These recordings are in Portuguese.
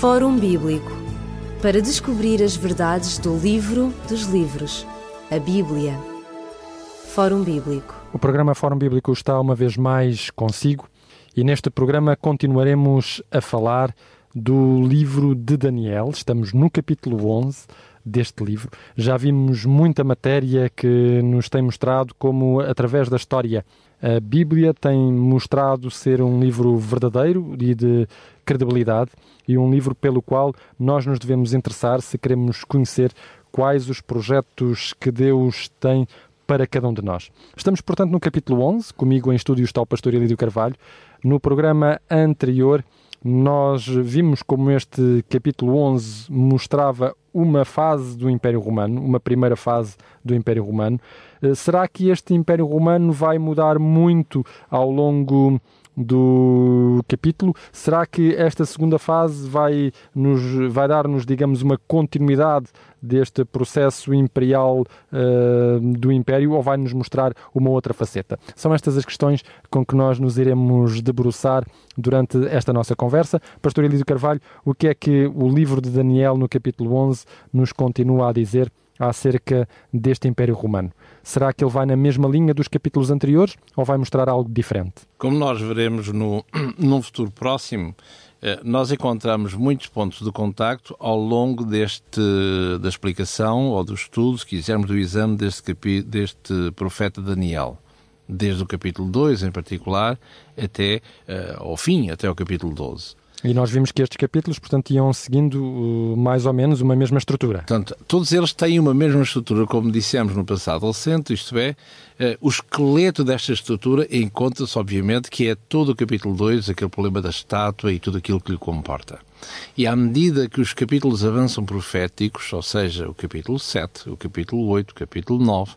Fórum Bíblico para descobrir as verdades do livro dos livros, a Bíblia. Fórum Bíblico. O programa Fórum Bíblico está uma vez mais consigo e neste programa continuaremos a falar do livro de Daniel. Estamos no capítulo 11 deste livro. Já vimos muita matéria que nos tem mostrado como, através da história, a Bíblia tem mostrado ser um livro verdadeiro e de credibilidade e um livro pelo qual nós nos devemos interessar se queremos conhecer quais os projetos que Deus tem para cada um de nós. Estamos, portanto, no capítulo 11. Comigo em estúdio está o pastor Elídio Carvalho. No programa anterior, nós vimos como este capítulo 11 mostrava uma fase do Império Romano, uma primeira fase do Império Romano. Eh, será que este Império Romano vai mudar muito ao longo do capítulo. Será que esta segunda fase vai, nos, vai dar-nos, digamos, uma continuidade deste processo imperial uh, do Império ou vai nos mostrar uma outra faceta? São estas as questões com que nós nos iremos debruçar durante esta nossa conversa. Pastor Elísio Carvalho, o que é que o livro de Daniel, no capítulo 11, nos continua a dizer acerca deste Império Romano? Será que ele vai na mesma linha dos capítulos anteriores ou vai mostrar algo diferente? Como nós veremos no, num futuro próximo, eh, nós encontramos muitos pontos de contacto ao longo deste, da explicação ou do estudo, se quisermos, do exame deste, deste profeta Daniel. Desde o capítulo 2 em particular até uh, ao fim, até o capítulo 12. E nós vimos que estes capítulos, portanto, iam seguindo uh, mais ou menos uma mesma estrutura. Portanto, todos eles têm uma mesma estrutura, como dissemos no passado recente, isto é, uh, o esqueleto desta estrutura encontra-se, obviamente, que é todo o capítulo 2, aquele problema da estátua e tudo aquilo que lhe comporta. E à medida que os capítulos avançam proféticos, ou seja, o capítulo 7, o capítulo 8, o capítulo 9,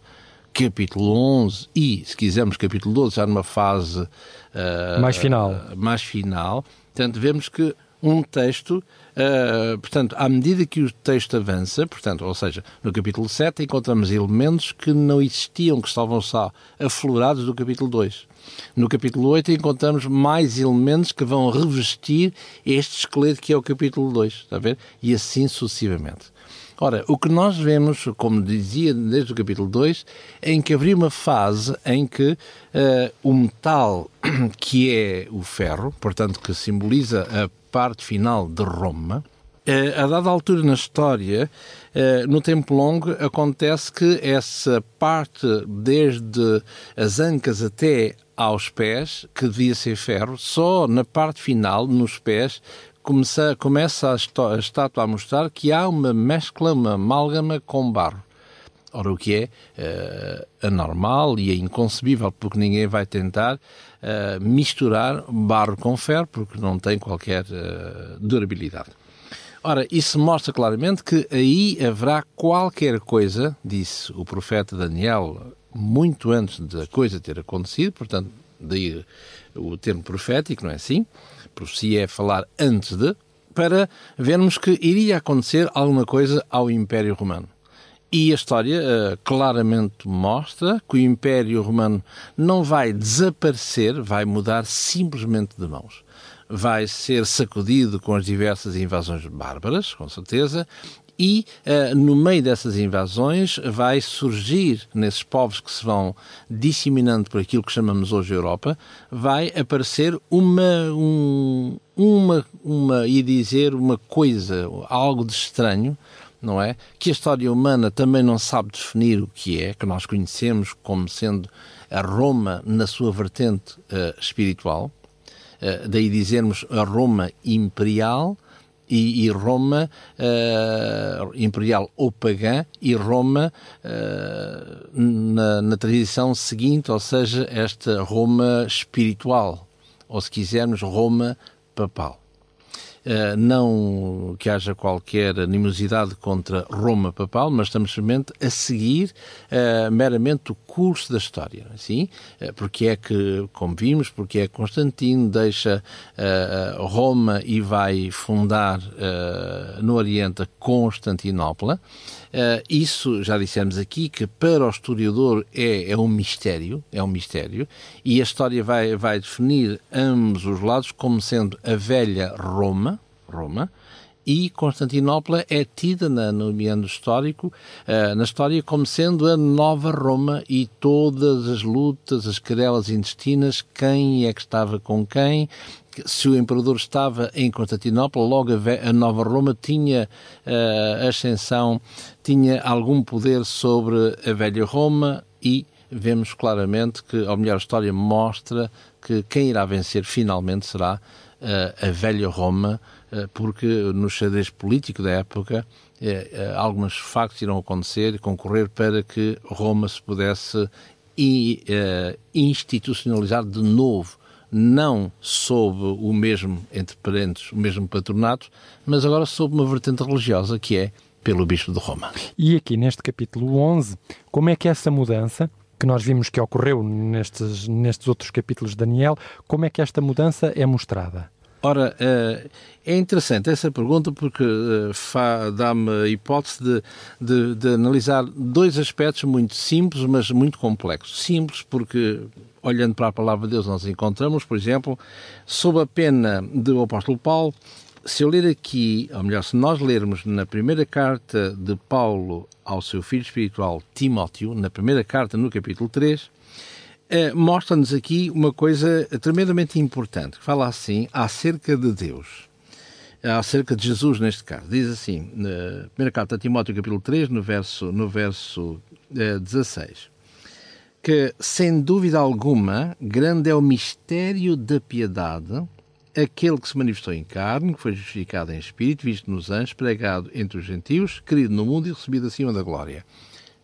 capítulo 11 e, se quisermos, capítulo 12, já numa fase uh, mais final. Uh, mais final Portanto, vemos que um texto, uh, portanto, à medida que o texto avança, portanto, ou seja, no capítulo 7 encontramos elementos que não existiam, que estavam só aflorados do capítulo 2. No capítulo 8 encontramos mais elementos que vão revestir este esqueleto que é o capítulo 2, está a ver? E assim sucessivamente. Ora, o que nós vemos, como dizia desde o capítulo 2, é em que haveria uma fase em que uh, o metal, que é o ferro, portanto, que simboliza a parte final de Roma, uh, a dada altura na história, uh, no tempo longo, acontece que essa parte, desde as ancas até aos pés, que devia ser ferro, só na parte final, nos pés, começa, começa a, a estátua a mostrar que há uma mescla, uma amálgama com barro. Ora, o que é uh, anormal e é inconcebível, porque ninguém vai tentar uh, misturar barro com ferro, porque não tem qualquer uh, durabilidade. Ora, isso mostra claramente que aí haverá qualquer coisa, disse o profeta Daniel, muito antes da coisa ter acontecido, portanto, daí o termo profético, não é assim? profecia é falar antes de, para vermos que iria acontecer alguma coisa ao Império Romano. E a história uh, claramente mostra que o Império Romano não vai desaparecer, vai mudar simplesmente de mãos. Vai ser sacudido com as diversas invasões bárbaras, com certeza, e uh, no meio dessas invasões vai surgir, nesses povos que se vão disseminando por aquilo que chamamos hoje Europa, vai aparecer uma, um, uma, uma, e dizer uma coisa, algo de estranho, não é? Que a história humana também não sabe definir o que é, que nós conhecemos como sendo a Roma na sua vertente uh, espiritual, uh, daí dizermos a Roma imperial, e, e Roma uh, imperial ou pagã e Roma uh, na, na tradição seguinte, ou seja, esta Roma espiritual, ou se quisermos, Roma papal. Uh, não que haja qualquer animosidade contra Roma papal, mas estamos simplesmente a seguir uh, meramente o curso da história, assim, uh, porque é que, como vimos, porque é que Constantino deixa Roma e vai fundar no Oriente Constantinopla. Isso já dissemos aqui que para o historiador é, é um mistério, é um mistério, e a história vai, vai definir ambos os lados como sendo a velha Roma, Roma, e Constantinopla é tida na, no meandro histórico, uh, na história, como sendo a nova Roma e todas as lutas, as querelas intestinas, quem é que estava com quem, se o imperador estava em Constantinopla, logo a, Nova Roma tinha uh, ascensão, tinha algum poder sobre a velha Roma e vemos claramente que, ou melhor, a história mostra que quem irá vencer finalmente será a velha Roma, uh, porque no xadrez político da época uh, alguns factos irão acontecer e concorrer para que Roma se pudesse institucionalizar de novo não sob o mesmo, entre parentes, o mesmo patronato, mas agora sob uma vertente religiosa que é pelo Bispo de Roma. E aqui neste capítulo 11, como é que essa mudança que nós vimos que ocorreu nestes, nestes outros capítulos de Daniel, como é que esta mudança é mostrada? Ora, eh, é interessante essa pergunta porque eh, dá-me a hipótese de, de, de, analisar dois aspectos muito simples, mas muito complexos. Simples porque, olhando para a palavra de Deus, nós encontramos, por exemplo, sob a pena do apóstolo Paulo, se eu ler aqui, ou melhor, se nós lermos na primeira carta de Paulo ao seu filho espiritual Timóteo, na primeira carta, no capítulo 3, eh, mostra-nos aqui uma coisa tremendamente importante, que fala assim acerca de Deus, acerca de Jesus neste caso. Diz assim, na primeira carta a Timóteo, capítulo 3, no verso, no verso eh, 16, que, sem dúvida alguma, grande é o mistério da piedade aquele que se manifestou em carne, que foi justificado em espírito, visto nos anjos, pregado entre os gentios, querido no mundo e recebido acima da glória.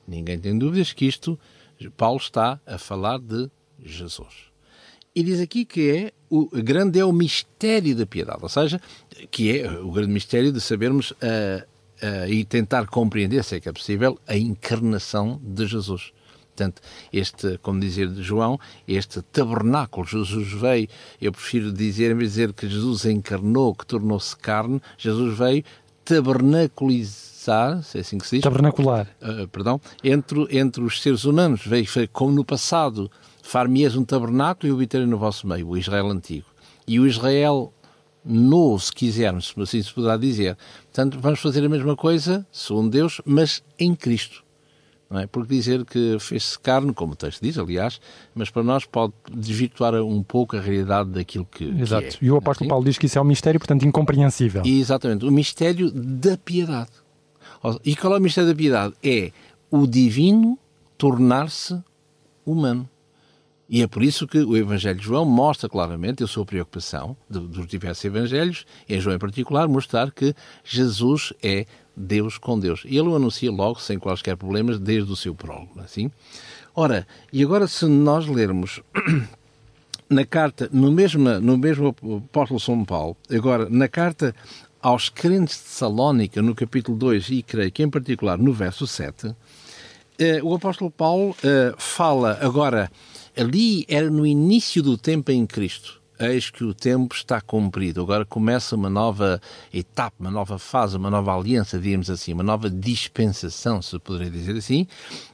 Ninguém tem dúvidas que isto, Paulo está a falar de Jesus. E diz aqui que é o grande é o mistério da piedade, ou seja, que é o grande mistério de sabermos uh, uh, e tentar compreender, se é que é possível, a encarnação de Jesus. Portanto, este, como dizer de João, este tabernáculo, Jesus veio, eu prefiro dizer, em vez de dizer que Jesus encarnou, que tornou-se carne, Jesus veio tabernaculizar, se é assim que se diz? Tabernacular. Uh, perdão, entre, entre os seres humanos. Veio, foi como no passado, far-me-eis um tabernáculo e o habitarei no vosso meio, o Israel antigo. E o Israel novo, se quisermos, assim se poderá dizer. Portanto, vamos fazer a mesma coisa, segundo Deus, mas em Cristo é? Porque dizer que fez-se carne, como o texto diz, aliás, mas para nós pode desvirtuar um pouco a realidade daquilo que, Exato. Que é. E o apóstolo Paulo diz que isso é um mistério, portanto, incompreensível. E, exatamente. O mistério da piedade. E qual é o mistério da piedade? É o divino tornar-se humano. E é por isso que o Evangelho de João mostra claramente a sua preocupação, dos diversos Evangelhos, em João em particular, mostrar que Jesus é Deus com Deus. E ele o anuncia logo, sem quaisquer problemas, desde o seu prólogo. É assim? Ora, e agora se nós lermos na carta, no mesmo, no mesmo apóstolo São Paulo, agora na carta aos crentes de Salónica, no capítulo 2, e creio que em particular no verso 7, eh, o apóstolo Paulo eh, fala agora, ali era no início do tempo em Cristo, eis que o tempo está cumprido. Agora começa uma nova etapa, uma nova fase, uma nova aliança, digamos assim, uma nova dispensação, se poderia dizer assim.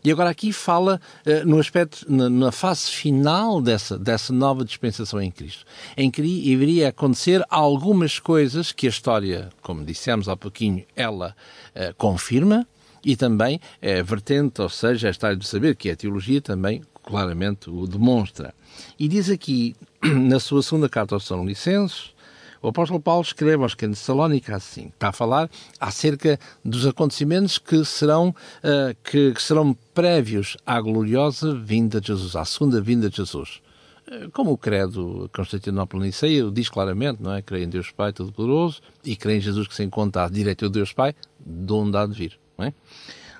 E agora aqui fala uh, no aspecto, na, na, fase final dessa, dessa nova dispensação em Cristo, em que iria acontecer algumas coisas que a história, como dissemos há pouquinho, ela uh, confirma, e também é vertente, ou seja, a história de saber que a teologia também claramente o demonstra. E diz aqui, na sua segunda carta aos São Licenses, o apóstolo Paulo escreve aos crentes de Salónica assim, está a falar acerca dos acontecimentos que serão, uh, que, que, serão prévios à gloriosa vinda de Jesus, à segunda vinda de Jesus. Uh, como o credo Constantinopla Niceia diz claramente, não é? Creio em Deus Pai Todo-Poderoso e creio em Jesus que se encontra à direita do Deus Pai, de onde há de vir, não é?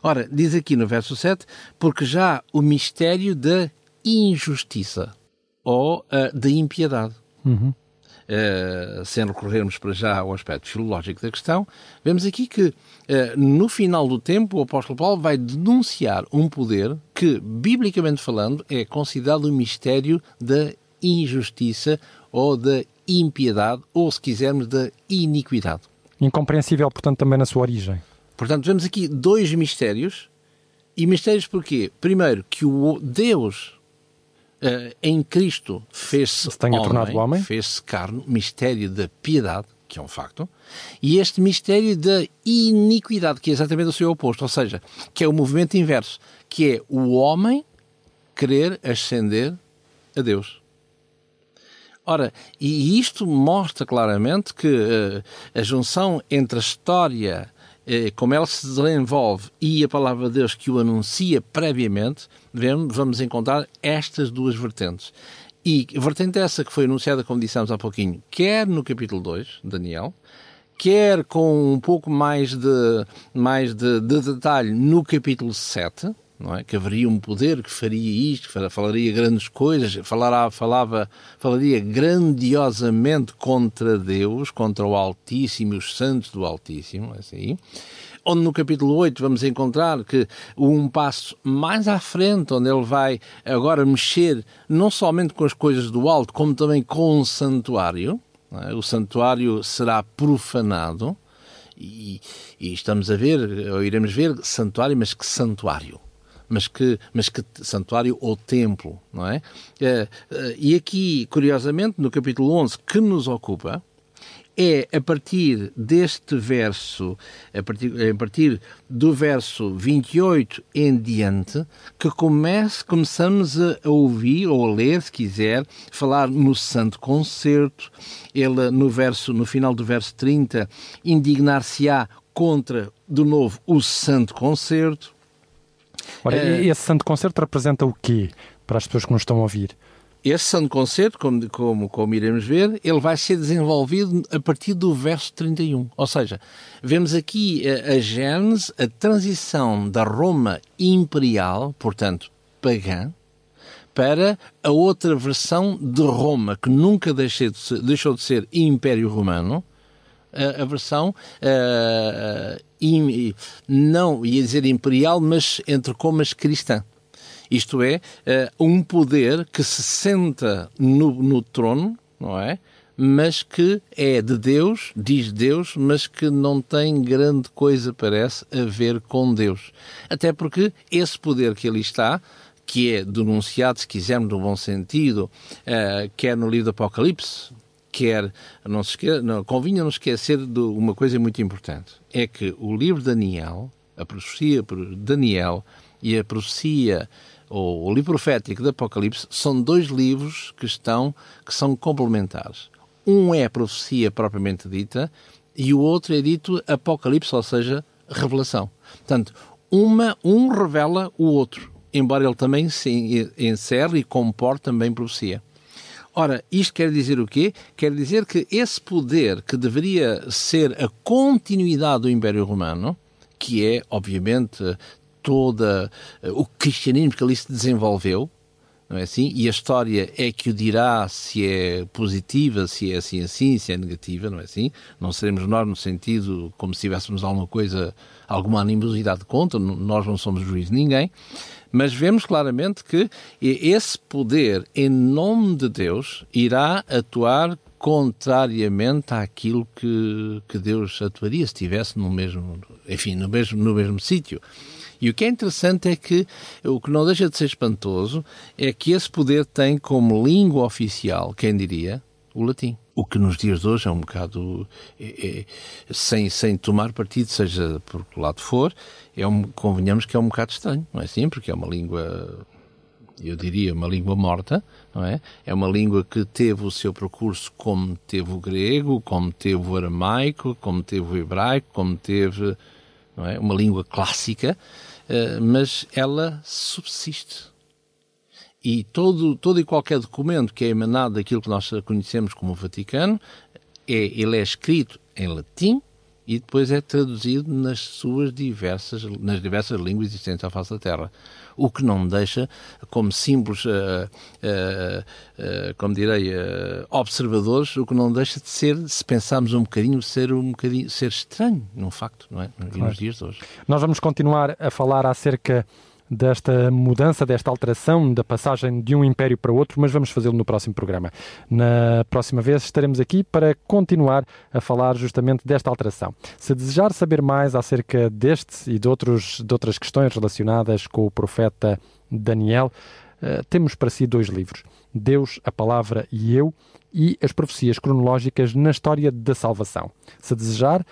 Ora, diz aqui no verso 7, porque já o mistério da injustiça ou uh, de impiedade. Uhum. Uh, sem recorrermos para já ao aspecto filológico da questão, vemos aqui que uh, no final do tempo o apóstolo Paulo vai denunciar um poder que, biblicamente falando, é considerado o mistério da injustiça ou da impiedade, ou se quisermos, da iniquidade. Incompreensível, portanto, também na sua origem. Portanto, vemos aqui dois mistérios. E mistérios porquê? Primeiro, que o Deus uh, em Cristo fez-se homem, homem. fez-se carne, mistério da piedade, que é um facto, e este mistério da iniquidade, que é exatamente o seu oposto, ou seja, que é o movimento inverso, que é o homem querer ascender a Deus. Ora, e isto mostra claramente que uh, a junção entre a história, como ela se desenvolve, e a palavra de Deus que o anuncia previamente, vamos encontrar estas duas vertentes. E a vertente essa que foi anunciada, como dissemos há pouquinho, quer no capítulo 2, Daniel, quer com um pouco mais de, mais de, de detalhe no capítulo 7, não é? Que haveria um poder que faria isto, que falaria grandes coisas, falará, falava, falaria grandiosamente contra Deus, contra o Altíssimo e os santos do Altíssimo, assim. Onde no capítulo 8 vamos encontrar que um passo mais à frente, onde ele vai agora mexer não somente com as coisas do alto, como também com o santuário. É? O santuário será profanado. E, e, estamos a ver, ou iremos ver, santuário, mas que santuário? Mas que, mas que santuário ou templo, não é? Eh, eh, e aqui, curiosamente, no capítulo 11, que nos ocupa, é a partir deste verso, a partir, a partir do verso 28 em diante, que comece, começamos a ouvir, ou a ler, se quiser, falar no Santo Concerto. Ele, no, verso, no final do verso 30, indignar-se-á contra, de novo, o Santo Concerto. Ora, é... esse santo concerto representa o quê para as pessoas que nos estão a ouvir? Esse santo concerto, como, como, como iremos ver, ele vai ser desenvolvido a partir do verso 31. Ou seja, vemos aqui a, a gênese, a transição da Roma imperial, portanto, pagã, para a outra versão de Roma, que nunca deixou de ser, deixou de ser Império Romano, a, versão uh, in, não ia dizer imperial, mas entre comas cristã. Isto é, uh, um poder que se senta no, no trono, não é? mas que é de Deus, diz Deus, mas que não tem grande coisa, parece, a ver com Deus. Até porque esse poder que ali está, que é denunciado, se quisermos, no bom sentido, uh, quer no livro do Apocalipse, quer, não se esqueça, não, convinha não esquecer de uma coisa muito importante, é que o livro de Daniel, a profecia de Daniel e a profecia ou o livro profético de Apocalipse são dois livros que estão que são complementares. Um é a profecia propriamente dita e o outro é dito Apocalipse, ou seja, revelação. Portanto, uma, um revela o outro, embora ele também se encerre e comporte também profecia. Ora, isto quer dizer o quê? Quer dizer que esse poder que deveria ser a continuidade do Império Romano, que é, obviamente, toda eh, o cristianismo que ali se desenvolveu, não é assim? E a história é que o dirá se é positiva, se é assim assim, se é negativa, não é assim? Não seremos nós no sentido como se tivéssemos alguma coisa, alguma animosidade contra, nós não somos juiz de ninguém, mas vemos claramente que esse poder, em nome de Deus, irá atuar contrariamente àquilo que, que Deus atuaria se estivesse no mesmo, enfim, no mesmo, no mesmo sítio. E o que é interessante é que o que não deixa de ser espantoso é que esse poder tem como língua oficial, quem diria, o latim. O que nos dias de hoje é um bocado, é, é, sem, sem tomar partido, seja por que lado for, é um, convenhamos que é um bocado estranho, não é assim? Porque é uma língua, eu diria, uma língua morta, não é? É uma língua que teve o seu percurso como teve o grego, como teve o aramaico, como teve o hebraico, como teve, não é? Uma língua clássica, mas ela subsiste. E todo, todo e qualquer documento que é emanado daquilo que nós conhecemos como Vaticano, é, ele é escrito em latim e depois é traduzido nas suas diversas, nas diversas línguas existentes à face da Terra. O que não deixa, como simples, uh, uh, uh, como direi, observadores, o que não deixa de ser, se pensarmos um bocadinho, ser um bocadinho, ser estranho, num facto, não é? Claro. Nos dias de hoje. Nós vamos continuar a falar acerca desta mudança, desta alteração, da passagem de um império para outro, mas vamos fazê-lo no próximo programa. Na próxima vez estaremos aqui para continuar a falar justamente desta alteração. Se desejar saber mais acerca deste e de, outros, de outras questões relacionadas com o profeta Daniel, uh, temos para si dois livros: Deus, a Palavra e Eu, e as profecias cronológicas na história da salvação. Se desejar,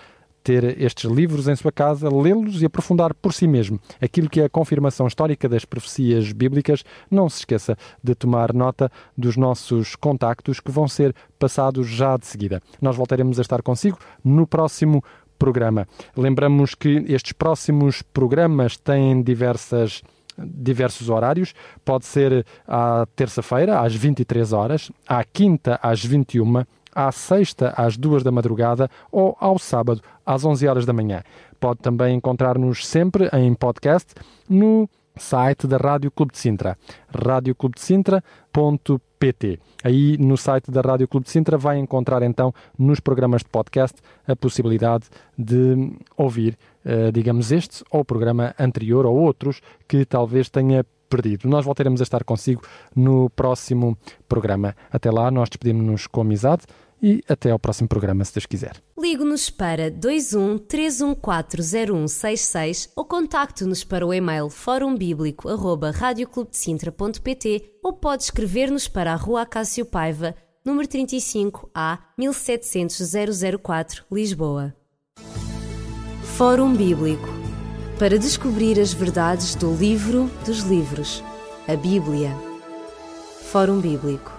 ter estes livros em sua casa, lê-los e aprofundar por si mesmo aquilo que é a confirmação histórica das profecias bíblicas, não se esqueça de tomar nota dos nossos contactos que vão ser passados já de seguida. Nós voltaremos a estar consigo no próximo programa. Lembramos que estes próximos programas têm diversas diversos horários. Pode ser à terça-feira, às 23 horas, à quinta, às 21 à sexta às duas da madrugada ou ao sábado às 11 horas da manhã. Pode também encontrar-nos sempre em podcast no site da Rádio Clube de Sintra, radioclubedesintra.pt. Aí no site da Rádio Clube de Sintra vai encontrar então nos programas de podcast a possibilidade de ouvir, uh, digamos, este ou o programa anterior ou outros que talvez tenha perdido. Nós voltaremos a estar consigo no próximo programa. Até lá, nós despedimos-nos com amizade e até ao próximo programa, se Deus quiser. Ligue-nos para 21 3140166 ou contacte-nos para o e-mail forumbíblico.radioclubdecintra.pt ou pode escrever-nos para a Rua Acácio Paiva, número 35 A 1700 004, Lisboa. Fórum Bíblico para descobrir as verdades do livro dos livros, a Bíblia. Fórum Bíblico